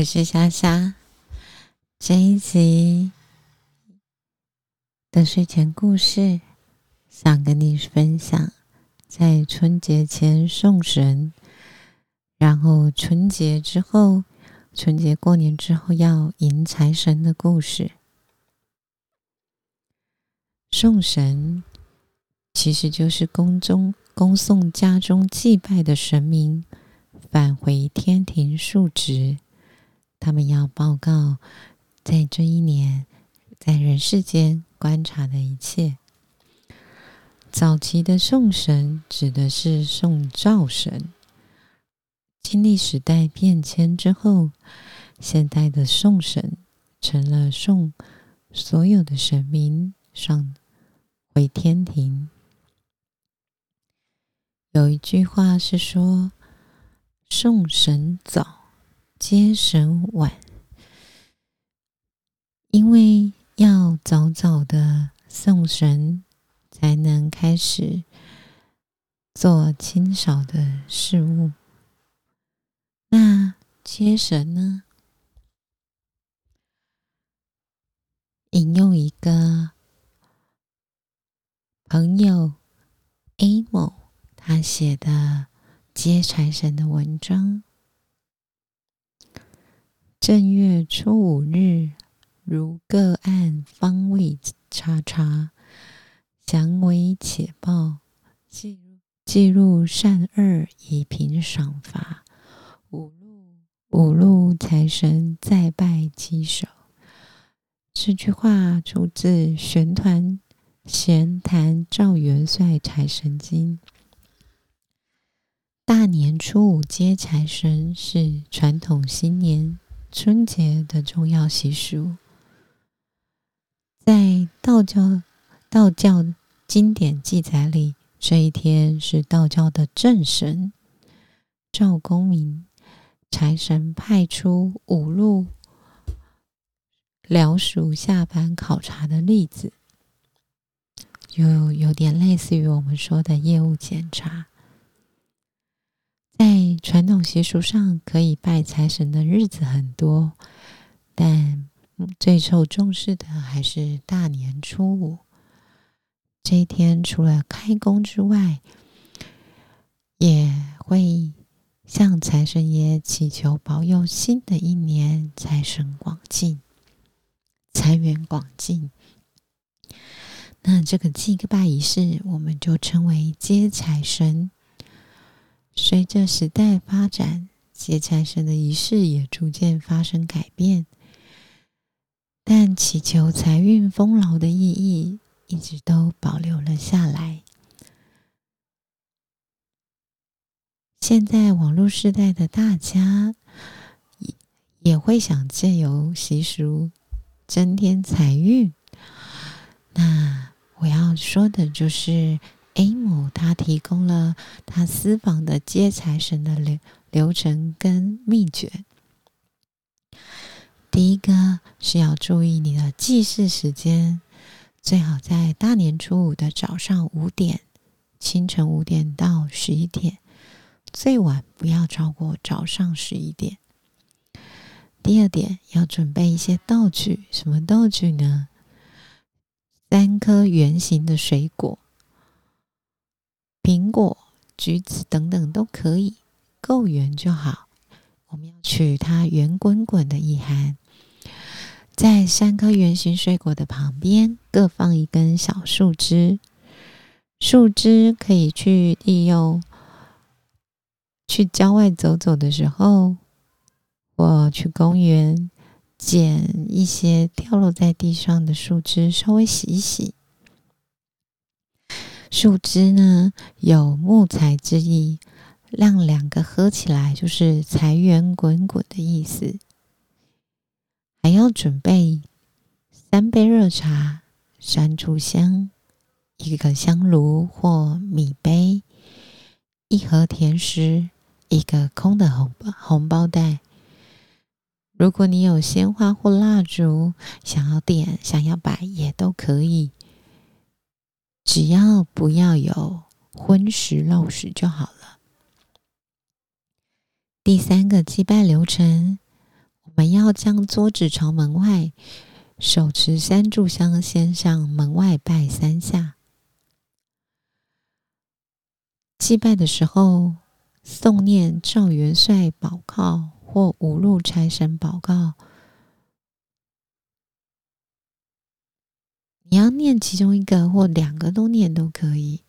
我是莎莎。这一集的睡前故事，想跟你分享，在春节前送神，然后春节之后，春节过年之后要迎财神的故事。送神其实就是宫中恭送家中祭拜的神明返回天庭述职，他们要报告。在这一年，在人世间观察的一切，早期的送神指的是送灶神。经历时代变迁之后，现代的送神成了送所有的神明上回天庭。有一句话是说：“送神早，接神晚。”因为要早早的送神，才能开始做清扫的事物。那接神呢？引用一个朋友 A 某他写的接财神的文章：正月初五日。如个案方位查查，详为且报，记录记录善恶以平赏罚。五路五路财神再拜稽首。这句话出自《玄团闲谈赵元帅财神经》。大年初五接财神是传统新年春节的重要习俗。在道教道教经典记载里，这一天是道教的正神赵公明财神派出五路僚属下班考察的例子，就有点类似于我们说的业务检查。在传统习俗上，可以拜财神的日子很多，但。最受重视的还是大年初五这一天，除了开工之外，也会向财神爷祈求保佑新的一年财神广进、财源广进。那这个祭拜仪式，我们就称为接财神。随着时代发展，接财神的仪式也逐渐发生改变。但祈求财运丰饶的意义一直都保留了下来。现在网络时代的大家也也会想借由习俗增添财运。那我要说的就是 A 某他提供了他私房的接财神的流流程跟秘诀。第一个是要注意你的祭祀时间，最好在大年初五的早上五点，清晨五点到十一点，最晚不要超过早上十一点。第二点要准备一些道具，什么道具呢？三颗圆形的水果，苹果、橘子等等都可以，够圆就好。我们要取它圆滚滚的意涵。在三颗圆形水果的旁边各放一根小树枝，树枝可以去利用。去郊外走走的时候，或去公园捡一些掉落在地上的树枝，稍微洗一洗。树枝呢有木材之意，让两个合起来就是财源滚滚的意思。还要准备三杯热茶、三炷香、一个香炉或米杯、一盒甜食、一个空的红包红包袋。如果你有鲜花或蜡烛，想要点、想要摆也都可以，只要不要有荤食肉食就好了。第三个祭拜流程。我们要将桌子朝门外，手持三炷香，先向门外拜三下。祭拜的时候，诵念赵元帅宝告或五路财神宝告。你要念其中一个或两个都念都可以。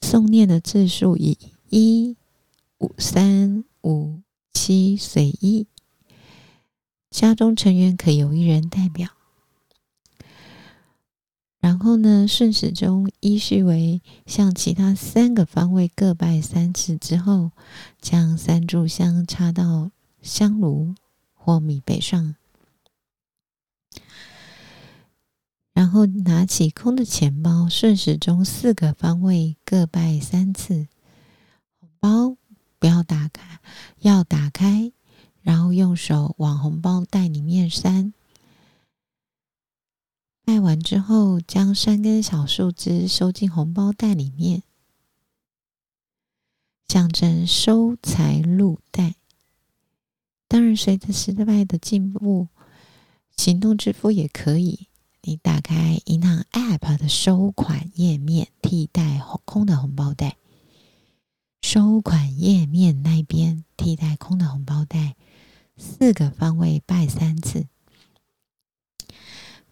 诵念的字数以一、五、三、五、七随意。家中成员可由一人代表。然后呢，顺时钟依序为向其他三个方位各拜三次之后，将三炷香插到香炉或米杯上。然后拿起空的钱包，顺时钟四个方位各拜三次。红包不要打开，要打开，然后用手往红包袋里面塞。拜完之后，将三根小树枝收进红包袋里面，象征收财入袋。当然，随着时代的进步，行动支付也可以。你打开银行 App 的收款页面，替代空的红包袋。收款页面那边替代空的红包袋，四个方位拜三次，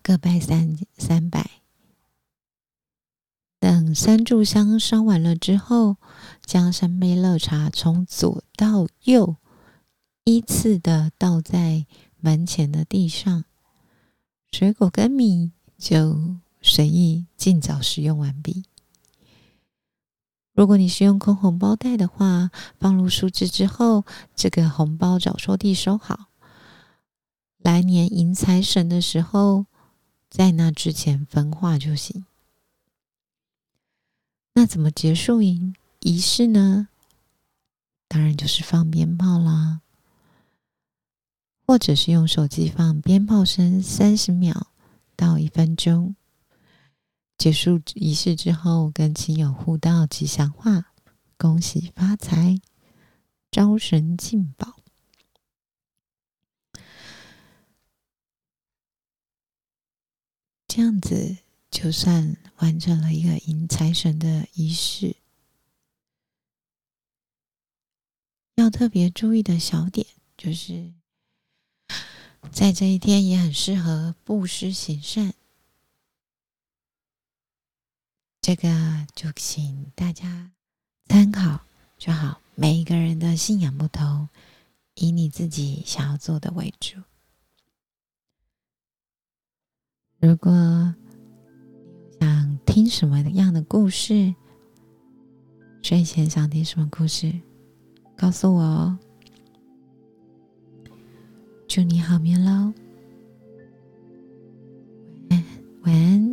各拜三三百。等三炷香烧完了之后，将三杯热茶从左到右依次的倒在门前的地上。水果跟米就随意尽早使用完毕。如果你是用空红包袋的话，放入数字之后，这个红包早收地收好。来年迎财神的时候，在那之前分化就行。那怎么结束仪仪式呢？当然就是放鞭炮啦。或者是用手机放鞭炮声三十秒到一分钟，结束仪式之后，跟亲友互道吉祥话，恭喜发财，招神进宝，这样子就算完成了一个迎财神的仪式。要特别注意的小点就是。在这一天也很适合布施行善，这个就请大家参考就好。每一个人的信仰不同，以你自己想要做的为主。如果想听什么样的故事，睡前想听什么故事，告诉我哦。祝你好眠喽，晚安，